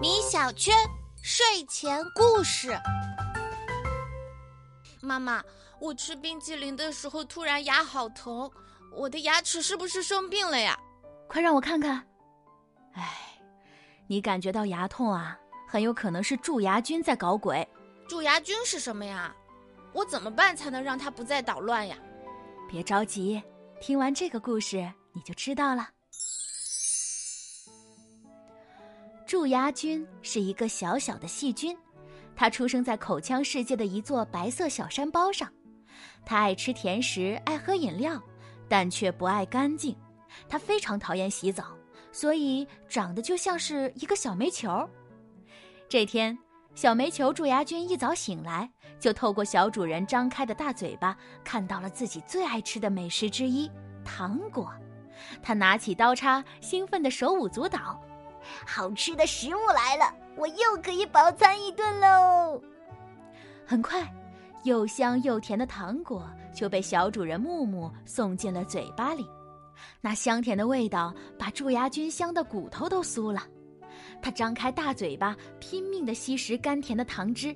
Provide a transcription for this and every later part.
米小圈睡前故事。妈妈，我吃冰淇淋的时候突然牙好疼，我的牙齿是不是生病了呀？快让我看看。哎，你感觉到牙痛啊？很有可能是蛀牙菌在搞鬼。蛀牙菌是什么呀？我怎么办才能让它不再捣乱呀？别着急，听完这个故事你就知道了。蛀牙菌是一个小小的细菌，它出生在口腔世界的一座白色小山包上。它爱吃甜食，爱喝饮料，但却不爱干净。它非常讨厌洗澡，所以长得就像是一个小煤球。这天，小煤球蛀牙菌一早醒来，就透过小主人张开的大嘴巴，看到了自己最爱吃的美食之一——糖果。他拿起刀叉，兴奋的手舞足蹈。好吃的食物来了，我又可以饱餐一顿喽！很快，又香又甜的糖果就被小主人木木送进了嘴巴里。那香甜的味道把蛀牙菌香的骨头都酥了。它张开大嘴巴，拼命的吸食甘甜的糖汁。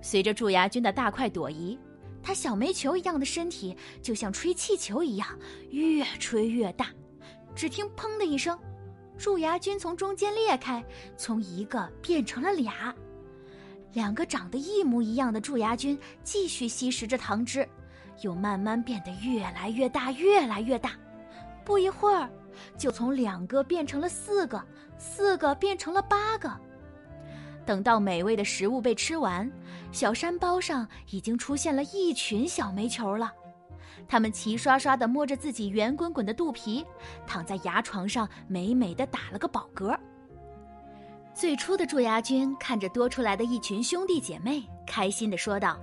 随着蛀牙菌的大快朵颐，它小煤球一样的身体就像吹气球一样，越吹越大。只听“砰”的一声。蛀牙菌从中间裂开，从一个变成了俩，两个长得一模一样的蛀牙菌继续吸食着糖汁，又慢慢变得越来越大，越来越大。不一会儿，就从两个变成了四个，四个变成了八个。等到美味的食物被吃完，小山包上已经出现了一群小煤球了。他们齐刷刷地摸着自己圆滚滚的肚皮，躺在牙床上，美美的打了个饱嗝。最初的蛀牙菌看着多出来的一群兄弟姐妹，开心地说道：“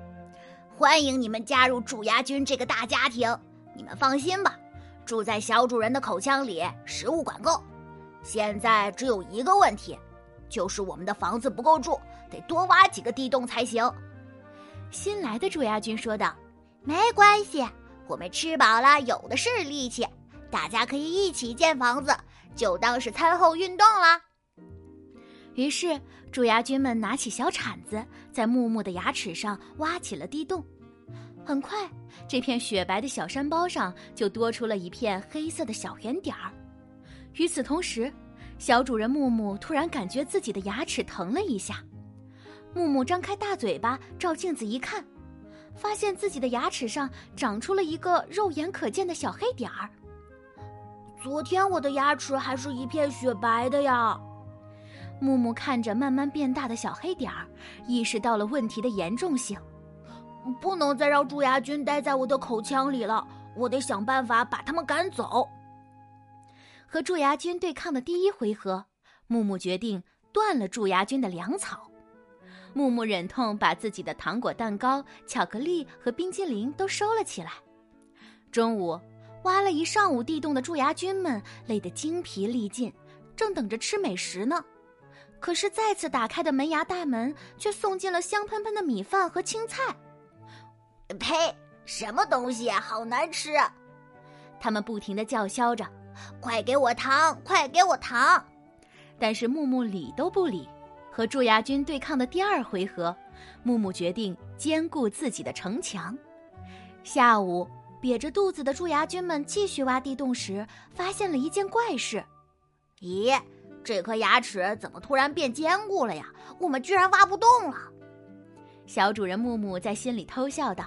欢迎你们加入蛀牙菌这个大家庭！你们放心吧，住在小主人的口腔里，食物管够。现在只有一个问题，就是我们的房子不够住，得多挖几个地洞才行。”新来的蛀牙菌说道：“没关系。”我们吃饱了，有的是力气，大家可以一起建房子，就当是餐后运动了。于是，蛀牙菌们拿起小铲子，在木木的牙齿上挖起了地洞。很快，这片雪白的小山包上就多出了一片黑色的小圆点儿。与此同时，小主人木木突然感觉自己的牙齿疼了一下。木木张开大嘴巴，照镜子一看。发现自己的牙齿上长出了一个肉眼可见的小黑点儿。昨天我的牙齿还是一片雪白的呀。木木看着慢慢变大的小黑点儿，意识到了问题的严重性。不能再让蛀牙菌待在我的口腔里了，我得想办法把它们赶走。和蛀牙菌对抗的第一回合，木木决定断了蛀牙菌的粮草。木木忍痛把自己的糖果、蛋糕、巧克力和冰激凌都收了起来。中午，挖了一上午地洞的蛀牙菌们累得精疲力尽，正等着吃美食呢。可是再次打开的门牙大门却送进了香喷喷的米饭和青菜。呸！什么东西，好难吃！他们不停的叫嚣着：“快给我糖，快给我糖！”但是木木理都不理。和蛀牙菌对抗的第二回合，木木决定兼顾自己的城墙。下午，瘪着肚子的蛀牙菌们继续挖地洞时，发现了一件怪事：咦，这颗牙齿怎么突然变坚固了呀？我们居然挖不动了！小主人木木在心里偷笑道：“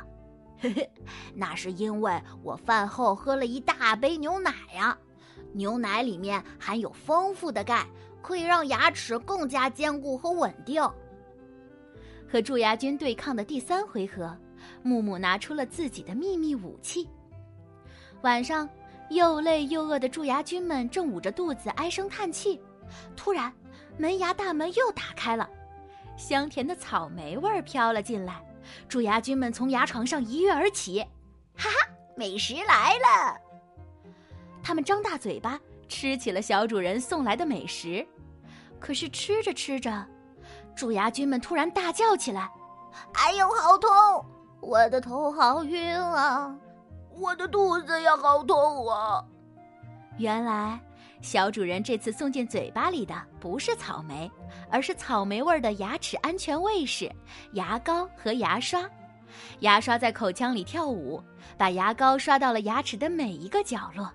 嘿嘿，那是因为我饭后喝了一大杯牛奶呀，牛奶里面含有丰富的钙。”可以让牙齿更加坚固和稳定。和蛀牙菌对抗的第三回合，木木拿出了自己的秘密武器。晚上，又累又饿的蛀牙菌们正捂着肚子唉声叹气，突然，门牙大门又打开了，香甜的草莓味儿飘了进来。蛀牙菌们从牙床上一跃而起，哈哈，美食来了！他们张大嘴巴。吃起了小主人送来的美食，可是吃着吃着，蛀牙菌们突然大叫起来：“哎呦，好痛！我的头好晕啊！我的肚子也好痛啊！”原来，小主人这次送进嘴巴里的不是草莓，而是草莓味的牙齿安全卫士——牙膏和牙刷。牙刷在口腔里跳舞，把牙膏刷到了牙齿的每一个角落。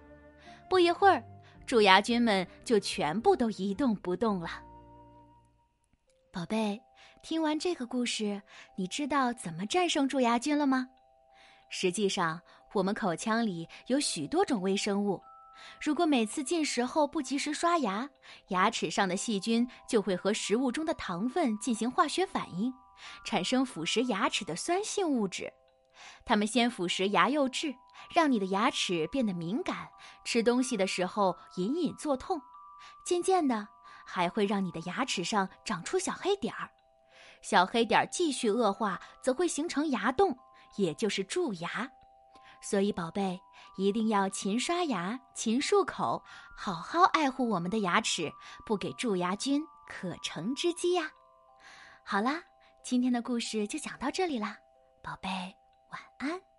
不一会儿，蛀牙菌们就全部都一动不动了。宝贝，听完这个故事，你知道怎么战胜蛀牙菌了吗？实际上，我们口腔里有许多种微生物。如果每次进食后不及时刷牙，牙齿上的细菌就会和食物中的糖分进行化学反应，产生腐蚀牙齿的酸性物质。它们先腐蚀牙釉质，让你的牙齿变得敏感，吃东西的时候隐隐作痛。渐渐的，还会让你的牙齿上长出小黑点儿。小黑点儿继续恶化，则会形成牙洞，也就是蛀牙。所以，宝贝，一定要勤刷牙、勤漱口，好好爱护我们的牙齿，不给蛀牙菌可乘之机呀！好啦，今天的故事就讲到这里啦，宝贝，晚安。